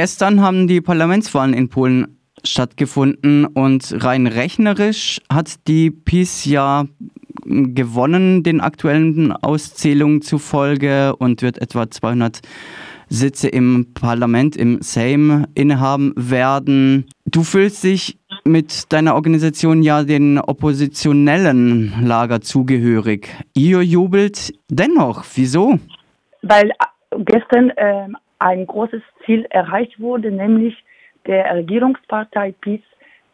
Gestern haben die Parlamentswahlen in Polen stattgefunden und rein rechnerisch hat die PiS ja gewonnen den aktuellen Auszählungen zufolge und wird etwa 200 Sitze im Parlament, im Sejm innehaben werden. Du fühlst dich mit deiner Organisation ja den oppositionellen Lager zugehörig. Ihr jubelt dennoch. Wieso? Weil äh, gestern äh, ein großes Ziel erreicht wurde, nämlich der Regierungspartei PiS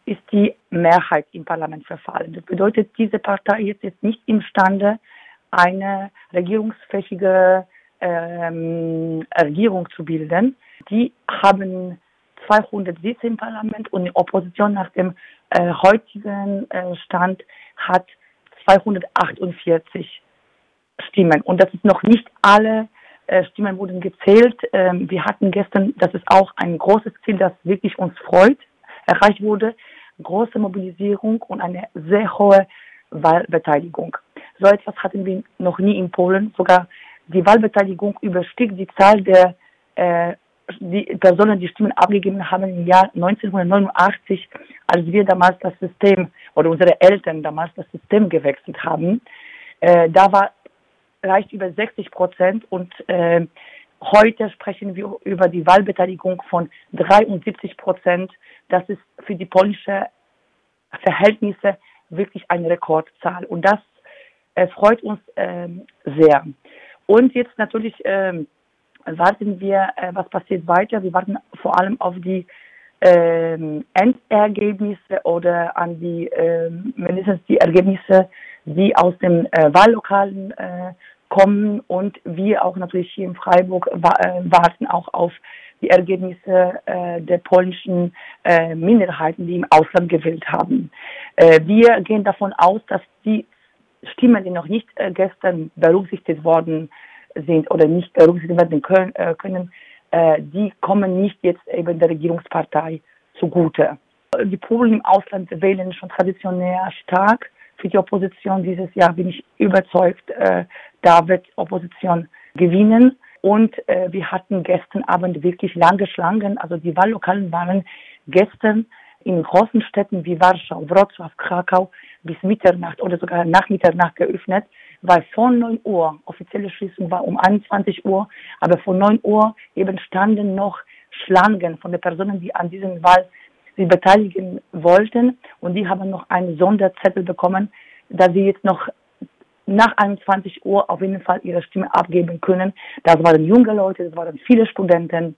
ist die Mehrheit im Parlament verfallen. Das bedeutet, diese Partei ist jetzt nicht imstande, eine regierungsfähige ähm, Regierung zu bilden. Die haben 200 Sitze im Parlament und die Opposition nach dem äh, heutigen äh, Stand hat 248 Stimmen. Und das ist noch nicht alle Stimmen wurden gezählt. Ähm, wir hatten gestern, das ist auch ein großes Ziel, das wirklich uns freut, erreicht wurde, große Mobilisierung und eine sehr hohe Wahlbeteiligung. So etwas hatten wir noch nie in Polen. Sogar die Wahlbeteiligung überstieg die Zahl der äh, die Personen, die Stimmen abgegeben haben im Jahr 1989, als wir damals das System oder unsere Eltern damals das System gewechselt haben. Äh, da war leicht über 60 Prozent und äh, heute sprechen wir über die Wahlbeteiligung von 73 Prozent. Das ist für die polnische Verhältnisse wirklich eine Rekordzahl und das äh, freut uns ähm, sehr. Und jetzt natürlich ähm, warten wir, äh, was passiert weiter. Wir warten vor allem auf die ähm, Endergebnisse oder an die äh, mindestens die Ergebnisse, die aus den äh, Wahllokalen äh, kommen und wir auch natürlich hier in Freiburg äh, warten auch auf die Ergebnisse äh, der polnischen äh, Minderheiten, die im Ausland gewählt haben. Äh, wir gehen davon aus, dass die Stimmen, die noch nicht äh, gestern berücksichtigt worden sind oder nicht berücksichtigt werden können, äh, können die kommen nicht jetzt eben der Regierungspartei zugute. Die Polen im Ausland wählen schon traditionell stark für die Opposition. Dieses Jahr bin ich überzeugt, äh, da wird Opposition gewinnen. Und äh, wir hatten gestern Abend wirklich lange Schlangen. Also die Wahllokalen waren gestern in großen Städten wie Warschau, Wrocław, Krakau bis Mitternacht oder sogar nach Mitternacht geöffnet, weil von 9 Uhr, offizielle Schließung war um 21 Uhr, aber von 9 Uhr eben standen noch Schlangen von den Personen, die an diesem Wahl sich beteiligen wollten und die haben noch einen Sonderzettel bekommen, dass sie jetzt noch nach 21 Uhr auf jeden Fall ihre Stimme abgeben können. Das waren junge Leute, das waren viele Studenten,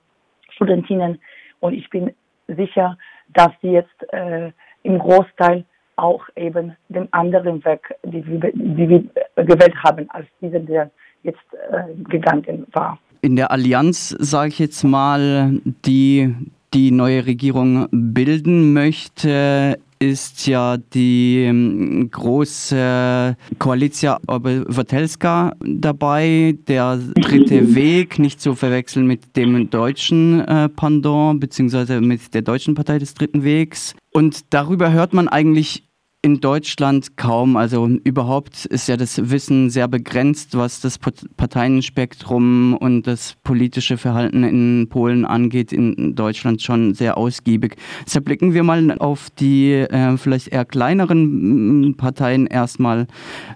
Studentinnen und ich bin sicher, dass sie jetzt äh, im Großteil auch eben den anderen Weg, die, die wir gewählt haben, als dieser, der jetzt äh, gegangen war. In der Allianz, sage ich jetzt mal, die die neue Regierung bilden möchte, ist ja die ähm, große Koalicja Obywatelska dabei, der dritte Weg, nicht zu verwechseln mit dem deutschen äh, Pendant, beziehungsweise mit der deutschen Partei des dritten Wegs. Und darüber hört man eigentlich in Deutschland kaum. Also überhaupt ist ja das Wissen sehr begrenzt, was das Parteienspektrum und das politische Verhalten in Polen angeht, in Deutschland schon sehr ausgiebig. Deshalb blicken wir mal auf die äh, vielleicht eher kleineren Parteien erstmal.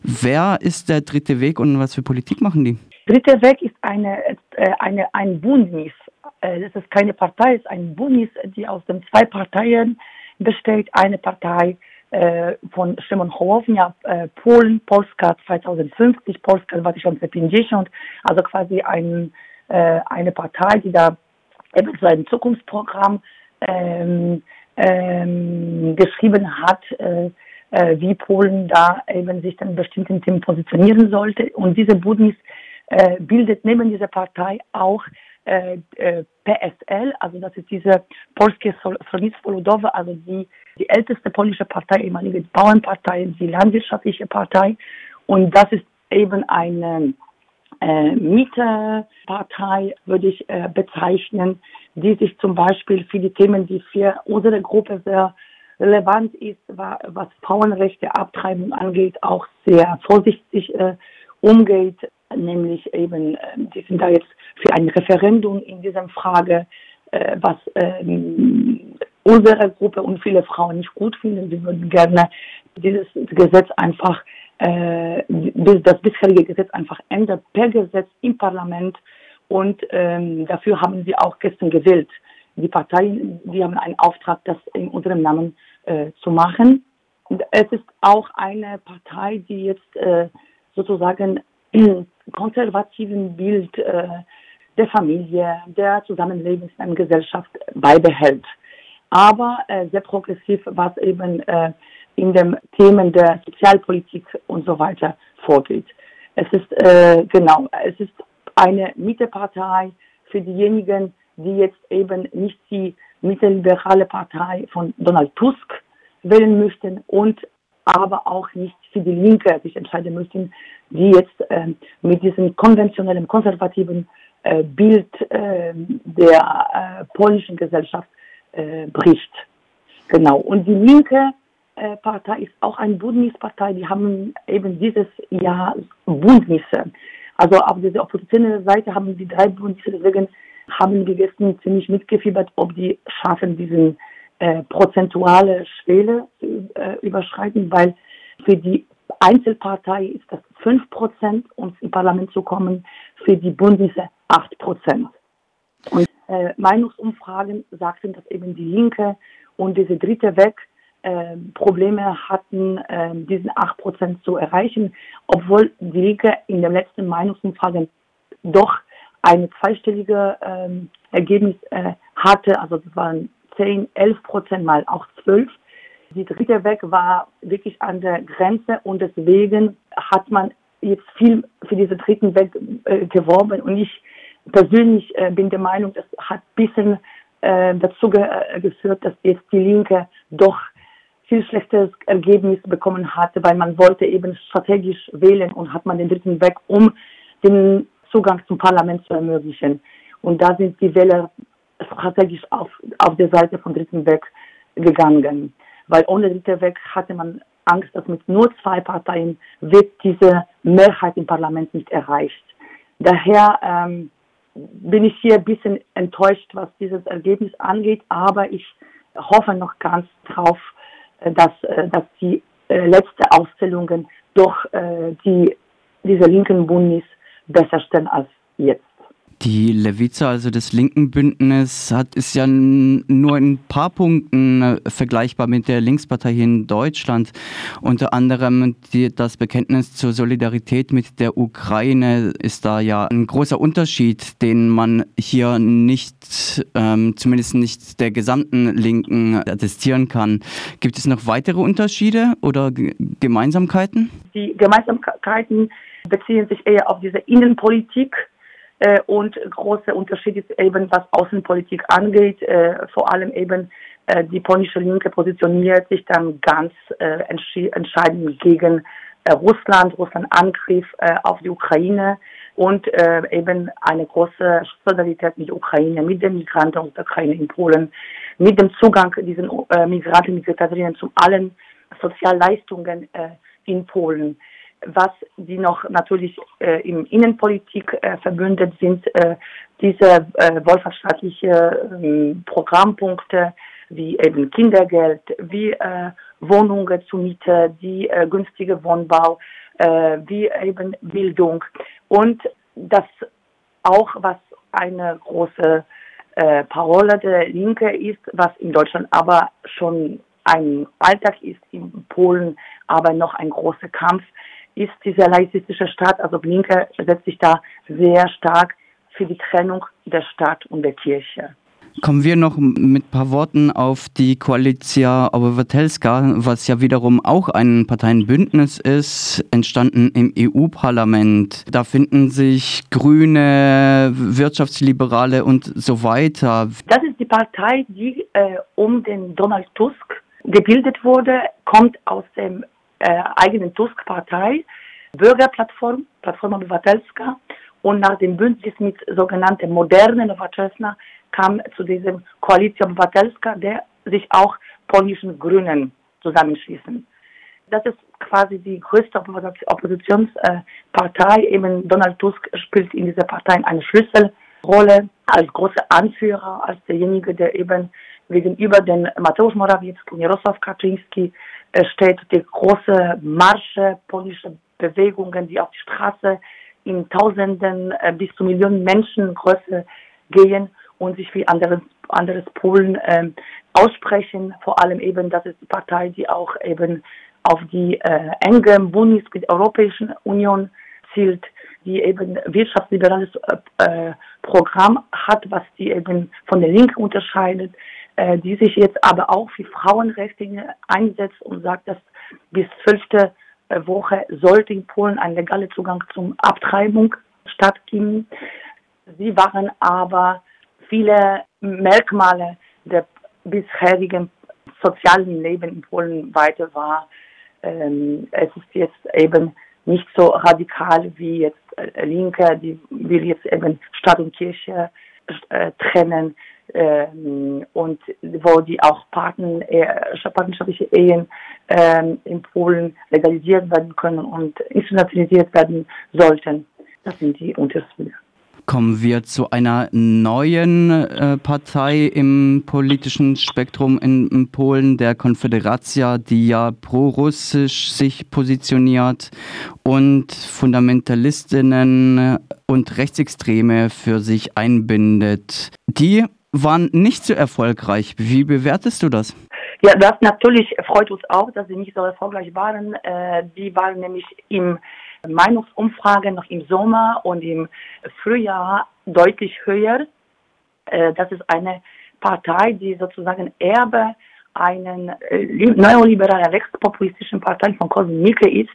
Wer ist der dritte Weg und was für Politik machen die? Dritter Weg ist eine, äh, eine, ein Bündnis. Äh, das ist keine Partei, es ist ein Bündnis, die aus den zwei Parteien besteht. Eine Partei äh, von Szymon Hołownia, äh, Polen, Polska 2050, Polska 2050, also quasi ein, äh, eine Partei, die da eben so ein Zukunftsprogramm ähm, ähm, geschrieben hat, äh, äh, wie Polen da eben sich dann bestimmten Themen positionieren sollte. Und diese Bündnis äh, bildet neben dieser Partei auch äh, äh, PSL, also das ist diese Polskie Stronnictwo Ludowe, also die, die älteste polnische Partei, ehemalige Bauernpartei, die landwirtschaftliche Partei. Und das ist eben eine äh, Mieterpartei, würde ich äh, bezeichnen, die sich zum Beispiel für die Themen, die für unsere Gruppe sehr relevant ist, was Frauenrechte, Abtreibung angeht, auch sehr vorsichtig äh, umgeht nämlich eben, ähm, die sind da jetzt für ein Referendum in dieser Frage. äh, was ähm, unsere Gruppe und viele Frauen nicht gut finden. Sie würden gerne dieses Gesetz einfach, äh, das bisherige Gesetz einfach ändern, per Gesetz im Parlament. Und ähm, dafür haben sie auch gestern gewählt. Die Parteien, die haben einen Auftrag, das in unserem Namen äh, zu machen. Es ist auch eine Partei, die jetzt äh, sozusagen konservativen Bild äh, der Familie, der Zusammenlebens in einer Gesellschaft beibehält aber äh, sehr progressiv, was eben äh, in den Themen der Sozialpolitik und so weiter vorgeht. Es ist äh, genau, es ist eine Mittepartei für diejenigen, die jetzt eben nicht die mittelliberale Partei von Donald Tusk wählen möchten und aber auch nicht für die Linke sich entscheiden möchten, die jetzt äh, mit diesem konventionellen, konservativen äh, Bild äh, der äh, polnischen Gesellschaft äh, bricht. Genau. Und die linke äh, Partei ist auch eine Bündnispartei. Die haben eben dieses Jahr Bündnisse. Also auf dieser oppositionellen Seite haben die drei Bündnisse, deswegen haben wir gestern ziemlich mitgefiebert, ob die schaffen, diese äh, prozentuale Schwelle zu äh, überschreiten, weil für die Einzelpartei ist das 5% um ins Parlament zu kommen, für die Bündnisse 8%. Und äh, Meinungsumfragen sagten, dass eben die Linke und diese dritte Weg äh, Probleme hatten, äh, diesen 8% zu erreichen, obwohl die Linke in den letzten Meinungsumfragen doch eine zweistellige ähm, Ergebnis äh, hatte, also das waren 10, 11 Prozent mal auch 12. Die dritte Weg war wirklich an der Grenze und deswegen hat man jetzt viel für diese dritten Weg äh, geworben und ich persönlich äh, bin der Meinung, das hat ein bisschen äh, dazu ge äh, geführt, dass jetzt die Linke doch viel schlechteres Ergebnis bekommen hatte, weil man wollte eben strategisch wählen und hat man den dritten Weg, um den Zugang zum Parlament zu ermöglichen. Und da sind die Wähler strategisch auf, auf der Seite von dritten Weg gegangen. Weil ohne dritten Weg hatte man Angst, dass mit nur zwei Parteien wird diese Mehrheit im Parlament nicht erreicht. Daher ähm, bin ich hier ein bisschen enttäuscht, was dieses Ergebnis angeht, aber ich hoffe noch ganz drauf, äh, dass, äh, dass die äh, letzten Aufzählungen doch die, diese linken Bundis besser stellen als jetzt. Die Lewica, also das linken Bündnis, hat, ist ja nur in ein paar Punkten äh, vergleichbar mit der Linkspartei hier in Deutschland. Unter anderem die, das Bekenntnis zur Solidarität mit der Ukraine ist da ja ein großer Unterschied, den man hier nicht, ähm, zumindest nicht der gesamten Linken attestieren kann. Gibt es noch weitere Unterschiede oder G Gemeinsamkeiten? Die Gemeinsamkeiten beziehen sich eher auf diese Innenpolitik und große Unterschied ist eben, was Außenpolitik angeht, äh, vor allem eben äh, die polnische Linke positioniert sich dann ganz äh, entscheidend gegen äh, Russland, Russland Angriff äh, auf die Ukraine. Und äh, eben eine große Solidarität mit der Ukraine, mit den Migranten aus der Ukraine in Polen, mit dem Zugang diesen äh, Migranten, Migrantinnen zu allen Sozialleistungen äh, in Polen was die noch natürlich äh, im Innenpolitik äh, verbündet sind, äh, diese äh, wohlfahrtsstaatliche äh, Programmpunkte wie eben Kindergeld, wie äh, Wohnungen zur Miete, die äh, günstige Wohnbau, äh, wie eben Bildung. Und das auch, was eine große äh, Parole der Linke ist, was in Deutschland aber schon ein Alltag ist, in Polen aber noch ein großer Kampf, ist dieser laizistische Staat, also Blinke setzt sich da sehr stark für die Trennung der Staat und der Kirche. Kommen wir noch mit ein paar Worten auf die Koalicja Obywatelska, was ja wiederum auch ein Parteienbündnis ist, entstanden im EU-Parlament. Da finden sich Grüne, Wirtschaftsliberale und so weiter. Das ist die Partei, die äh, um den Donald Tusk gebildet wurde, kommt aus dem äh, eigenen Tusk-Partei, Bürgerplattform, Plattforma Obywatelska. Und nach dem Bündnis mit sogenannten modernen Nowoczesna kam zu diesem Koalition Obywatelska, der sich auch polnischen Grünen zusammenschließen. Das ist quasi die größte Oppositionspartei. Eben Donald Tusk spielt in dieser Partei eine Schlüsselrolle. als großer Anführer, als derjenige, der eben gegenüber den Mateusz Morawiecki und Jarosław Kaczynski äh, steht, die große Marsche, polnische Bewegungen, die auf die Straße in Tausenden äh, bis zu Millionen Menschen Größe gehen und sich wie anderes, anderes Polen äh, aussprechen. Vor allem eben, das ist die Partei, die auch eben auf die äh, enge Bundes mit der Europäischen Union zielt, die eben wirtschaftsliberales äh, Programm hat, was die eben von der Linken unterscheidet, äh, die sich jetzt aber auch für Frauenrechte einsetzt und sagt, dass bis zwölfte äh, Woche sollte in Polen ein legaler Zugang zum Abtreibung stattfinden. Sie waren aber viele Merkmale der bisherigen sozialen Leben in Polen weiter war. Ähm, es ist jetzt eben nicht so radikal wie jetzt äh, Linke, die will jetzt eben Stadt und Kirche äh, trennen ähm, und wo die auch Paten, äh, partnerschaftliche Ehen ähm, in Polen legalisiert werden können und institutionalisiert werden sollten. Das sind die Unterschiede. Kommen wir zu einer neuen äh, Partei im politischen Spektrum in, in, Polen, der Konfederacja, die ja pro-russisch sich positioniert und Fundamentalistinnen und Rechtsextreme für sich einbindet. Die waren nicht so erfolgreich. Wie bewertest du das? Ja, das natürlich freut uns auch, dass sie nicht so erfolgreich waren. Äh, die waren nämlich im Meinungsumfragen noch im Sommer und im Frühjahr deutlich höher. Äh, das ist eine Partei, die sozusagen Erbe einen äh, neoliberalen rechtspopulistischen Partei von Korwin Mikke ist,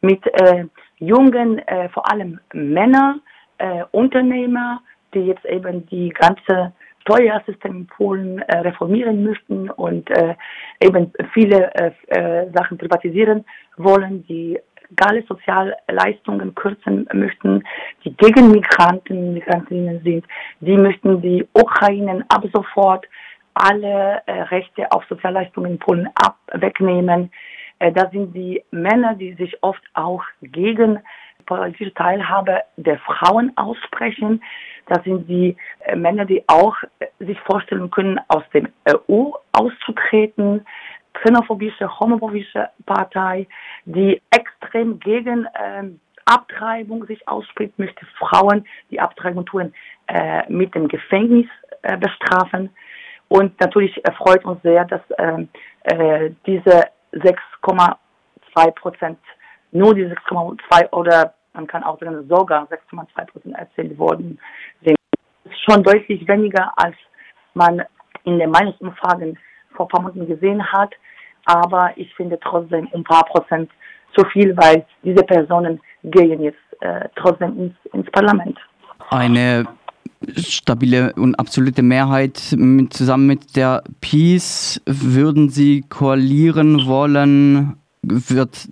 mit äh, jungen, äh, vor allem Männer, äh, Unternehmer, die jetzt eben die ganze Steuersystem in Polen äh, reformieren möchten und äh, eben viele äh, äh Sachen privatisieren wollen, die legale Sozialleistungen kürzen möchten, die gegen Migranten, Migrantinnen sind. Die möchten die Ukrainen ab sofort alle äh, Rechte auf Sozialleistungen in Polen ab wegnehmen. Äh, da sind die Männer, die sich oft auch gegen politische Teilhabe der Frauen aussprechen. Das sind die äh, Männer, die auch äh, sich vorstellen können, aus dem EU auszutreten xenophobische, homophobische Partei, die extrem gegen ähm, Abtreibung sich ausspricht, möchte Frauen, die Abtreibung tun, äh, mit dem Gefängnis äh, bestrafen. Und natürlich freut uns sehr, dass ähm, äh, diese 6,2 Prozent, nur die 6,2 oder man kann auch sagen sogar 6,2 Prozent erzählt worden sind. Das ist schon deutlich weniger, als man in den Meinungsumfragen vor ein paar Monaten gesehen hat aber ich finde trotzdem ein paar Prozent zu viel, weil diese Personen gehen jetzt äh, trotzdem ins, ins Parlament. Eine stabile und absolute Mehrheit mit, zusammen mit der Peace würden Sie koalieren wollen wird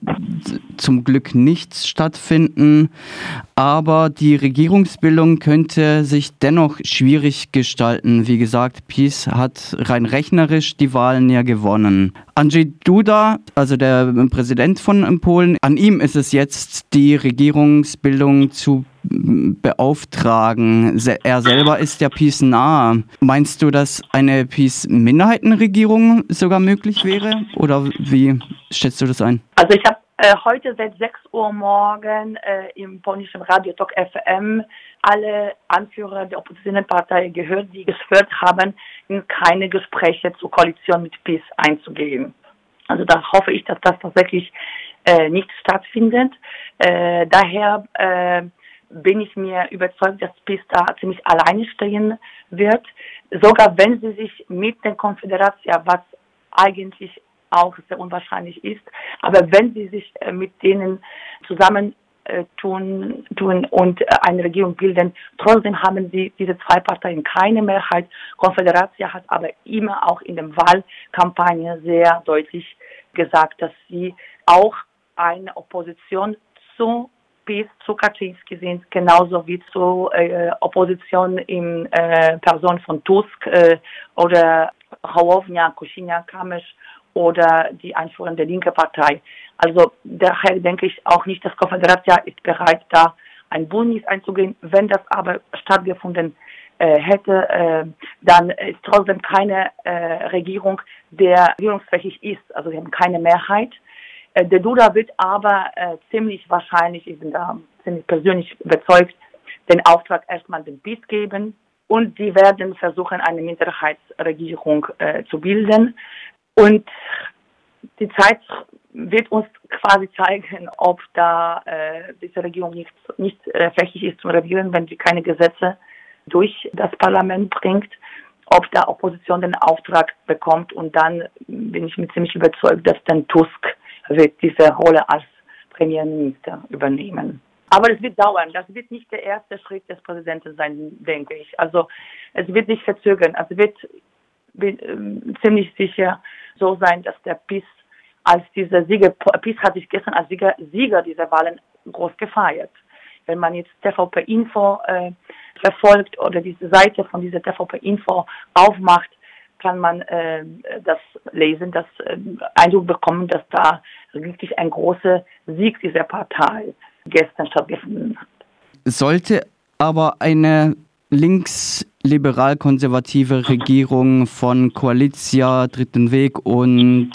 zum Glück nichts stattfinden, aber die Regierungsbildung könnte sich dennoch schwierig gestalten. Wie gesagt, PiS hat rein rechnerisch die Wahlen ja gewonnen. Andrzej Duda, also der Präsident von Polen, an ihm ist es jetzt, die Regierungsbildung zu beauftragen. Er selber ist ja Peace nahe. Meinst du, dass eine Peace-Minderheitenregierung sogar möglich wäre? Oder wie schätzt du das ein? Also ich habe äh, heute seit 6 Uhr morgen äh, im polnischen Radio Talk FM alle Anführer der Oppositionspartei gehört, die geschwört haben, in keine Gespräche zur Koalition mit PiS einzugehen. Also da hoffe ich, dass das tatsächlich äh, nicht stattfindet. Äh, daher äh, bin ich mir überzeugt, dass PiS da ziemlich alleine stehen wird. Sogar wenn sie sich mit der Konföderation, was eigentlich auch sehr unwahrscheinlich ist, aber wenn sie sich äh, mit denen zusammen äh, tun, tun und äh, eine Regierung bilden. Trotzdem haben sie diese zwei Parteien keine Mehrheit. Konföderation hat aber immer auch in der Wahlkampagne sehr deutlich gesagt, dass sie auch eine Opposition zu PiS zu Kaczynski sind, genauso wie zur äh, Opposition in äh, Person von Tusk äh, oder Hołownia, Kusinia, Kamisch oder die Einführung der linken Partei. Also daher denke ich auch nicht, dass Konföderation ist bereit, da ein Bündnis einzugehen. Wenn das aber stattgefunden äh, hätte, äh, dann ist trotzdem keine äh, Regierung, der regierungsfähig ist. Also wir haben keine Mehrheit. Äh, der Duda wird aber äh, ziemlich wahrscheinlich, ich bin da ziemlich persönlich überzeugt, den Auftrag erstmal dem PiS geben und die werden versuchen, eine Minderheitsregierung äh, zu bilden. Und die Zeit wird uns quasi zeigen, ob da äh, diese Regierung nicht, nicht äh, fähig ist zu regieren, wenn sie keine Gesetze durch das Parlament bringt, ob da Opposition den Auftrag bekommt und dann bin ich mir ziemlich überzeugt, dass dann Tusk wird diese Rolle als Premierminister übernehmen. Aber es wird dauern. Das wird nicht der erste Schritt des Präsidenten sein, denke ich. Also es wird sich verzögern. Also wird bin, äh, ziemlich sicher so sein, dass der PIS als dieser Sieger, PiS hat sich gestern als Sieger, Sieger dieser Wahlen groß gefeiert. Wenn man jetzt TVP Info äh, verfolgt oder diese Seite von dieser TVP Info aufmacht, kann man äh, das lesen, das äh, Eindruck bekommen, dass da wirklich ein großer Sieg dieser Partei gestern stattgefunden hat. Sollte aber eine links-liberal-konservative Regierung von Koalitia, Dritten Weg und,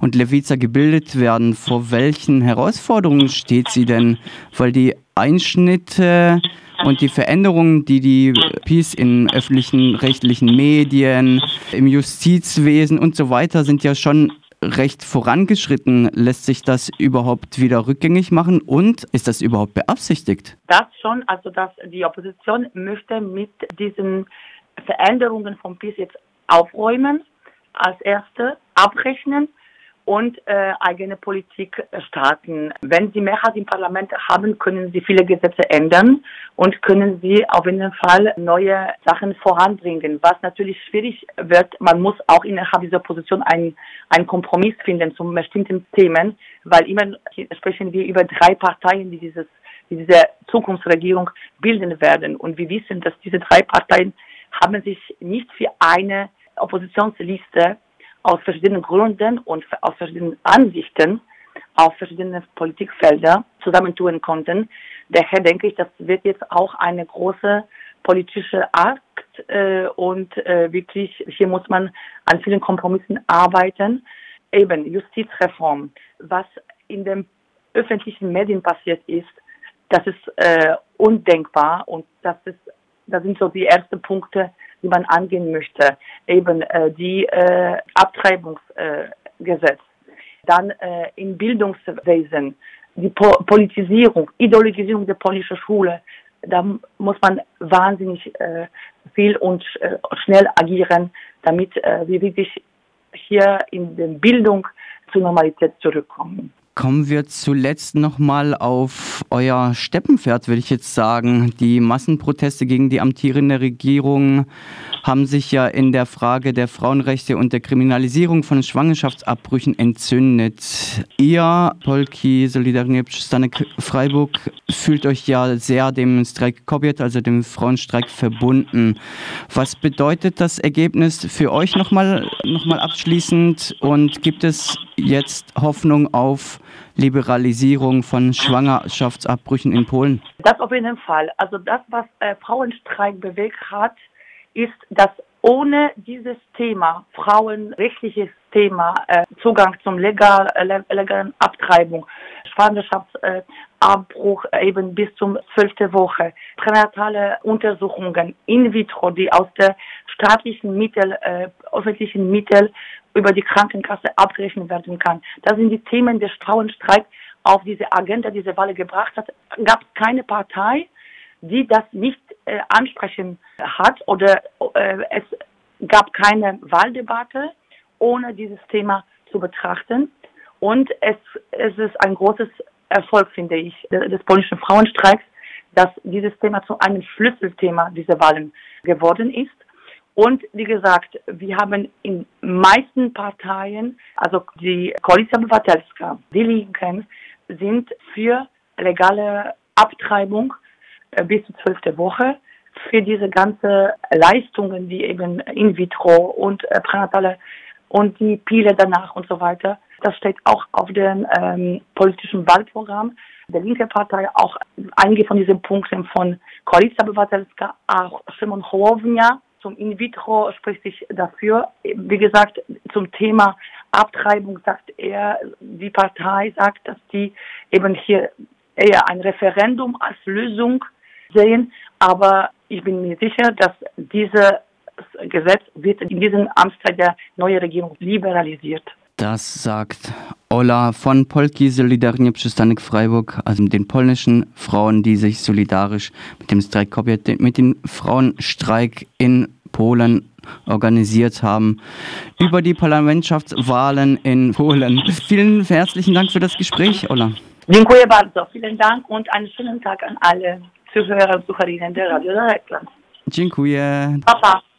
und Levica gebildet werden. Vor welchen Herausforderungen steht sie denn? Weil die Einschnitte und die Veränderungen, die die PiS in öffentlichen rechtlichen Medien, im Justizwesen und so weiter sind ja schon recht vorangeschritten. Lässt sich das überhaupt wieder rückgängig machen und ist das überhaupt beabsichtigt? Das schon, also dass die Opposition möchte mit diesen Veränderungen vom PiS jetzt aufräumen, als erste abrechnen und äh, eigene Politik starten. Wenn Sie Mehrheit im Parlament haben, können Sie viele Gesetze ändern und können Sie auf jeden Fall neue Sachen voranbringen. Was natürlich schwierig wird, man muss auch innerhalb dieser Position einen, einen Kompromiss finden zu bestimmten Themen, weil immer sprechen wir über drei Parteien, die dieses die diese Zukunftsregierung bilden werden. Und wir wissen, dass diese drei Parteien haben sich nicht für eine Oppositionsliste aus verschiedenen Gründen und aus verschiedenen Ansichten auf verschiedene Politikfelder zusammentun konnten. Daher denke ich, das wird jetzt auch eine große politische Akt äh, und äh, wirklich hier muss man an vielen Kompromissen arbeiten. Eben Justizreform, was in den öffentlichen Medien passiert ist, das ist äh, undenkbar und das ist das sind so die ersten Punkte, die man angehen möchte. Eben äh, die äh, Abtreibungsgesetz, dann äh, im Bildungswesen, die po Politisierung, Ideologisierung der polnischen Schule. Da muss man wahnsinnig äh, viel und äh, schnell agieren, damit äh, wir wirklich hier in der Bildung zur Normalität zurückkommen. Kommen wir zuletzt nochmal auf euer Steppenpferd, würde ich jetzt sagen. Die Massenproteste gegen die amtierende Regierung haben sich ja in der Frage der Frauenrechte und der Kriminalisierung von Schwangerschaftsabbrüchen entzündet. Ihr, Polki Solidarnie Stanek Freiburg, fühlt euch ja sehr dem Streik Kobiet, also dem Frauenstreik, verbunden. Was bedeutet das Ergebnis für euch nochmal noch mal abschließend und gibt es jetzt Hoffnung auf Liberalisierung von Schwangerschaftsabbrüchen in Polen? Das auf jeden Fall. Also das, was äh, Frauenstreik bewegt hat, ist, dass ohne dieses Thema, frauenrechtliches Thema, äh, Zugang zum legal, äh, legalen Abtreibung, Schwangerschaftsabbruch äh, eben bis zum zwölfte Woche, pränatale Untersuchungen in vitro, die aus der staatlichen Mittel, äh, öffentlichen Mittel über die Krankenkasse abgerechnet werden kann. Das sind die Themen, der Frauenstreik auf diese Agenda, diese Wahl gebracht hat. Gab keine Partei, die das nicht äh, ansprechen hat oder äh, es gab keine Wahldebatte, ohne dieses Thema zu betrachten. Und es, es ist ein großes Erfolg, finde ich, des polnischen Frauenstreiks, dass dieses Thema zu einem Schlüsselthema dieser Wahlen geworden ist. Und wie gesagt, wir haben in meisten Parteien, also die Koalition Obywatelska, die Linken, sind für legale Abtreibung äh, bis zur zwölfte Woche für diese ganze Leistungen, wie eben in vitro und äh, pränatale und die Pile danach und so weiter. Das steht auch auf dem ähm, politischen Wahlprogramm. der linke Partei auch einige von diesen Punkten von Koalicja Obywatelska, auch Szymon Hołownia zum In-vitro spricht sich dafür. Wie gesagt, zum Thema Abtreibung sagt er, die Partei sagt, dass die eben hier eher ein Referendum als Lösung sehen. Aber ich bin mir sicher, dass dieses Gesetz wird in diesem Amtszeit der neuen Regierung liberalisiert. Das sagt Ola von Polki Solidarnie Przystanek Freiburg, also den polnischen Frauen, die sich solidarisch mit dem Streik mit dem Frauenstreik in Polen organisiert haben über die Parlamentschaftswahlen in Polen. Vielen herzlichen Dank für das Gespräch, Ola. Dziękuję bardzo. Vielen Dank und einen schönen Tag an alle Zuhörer und Zuhörerinnen der Radio Dreieckland. Dziękuję. Papa.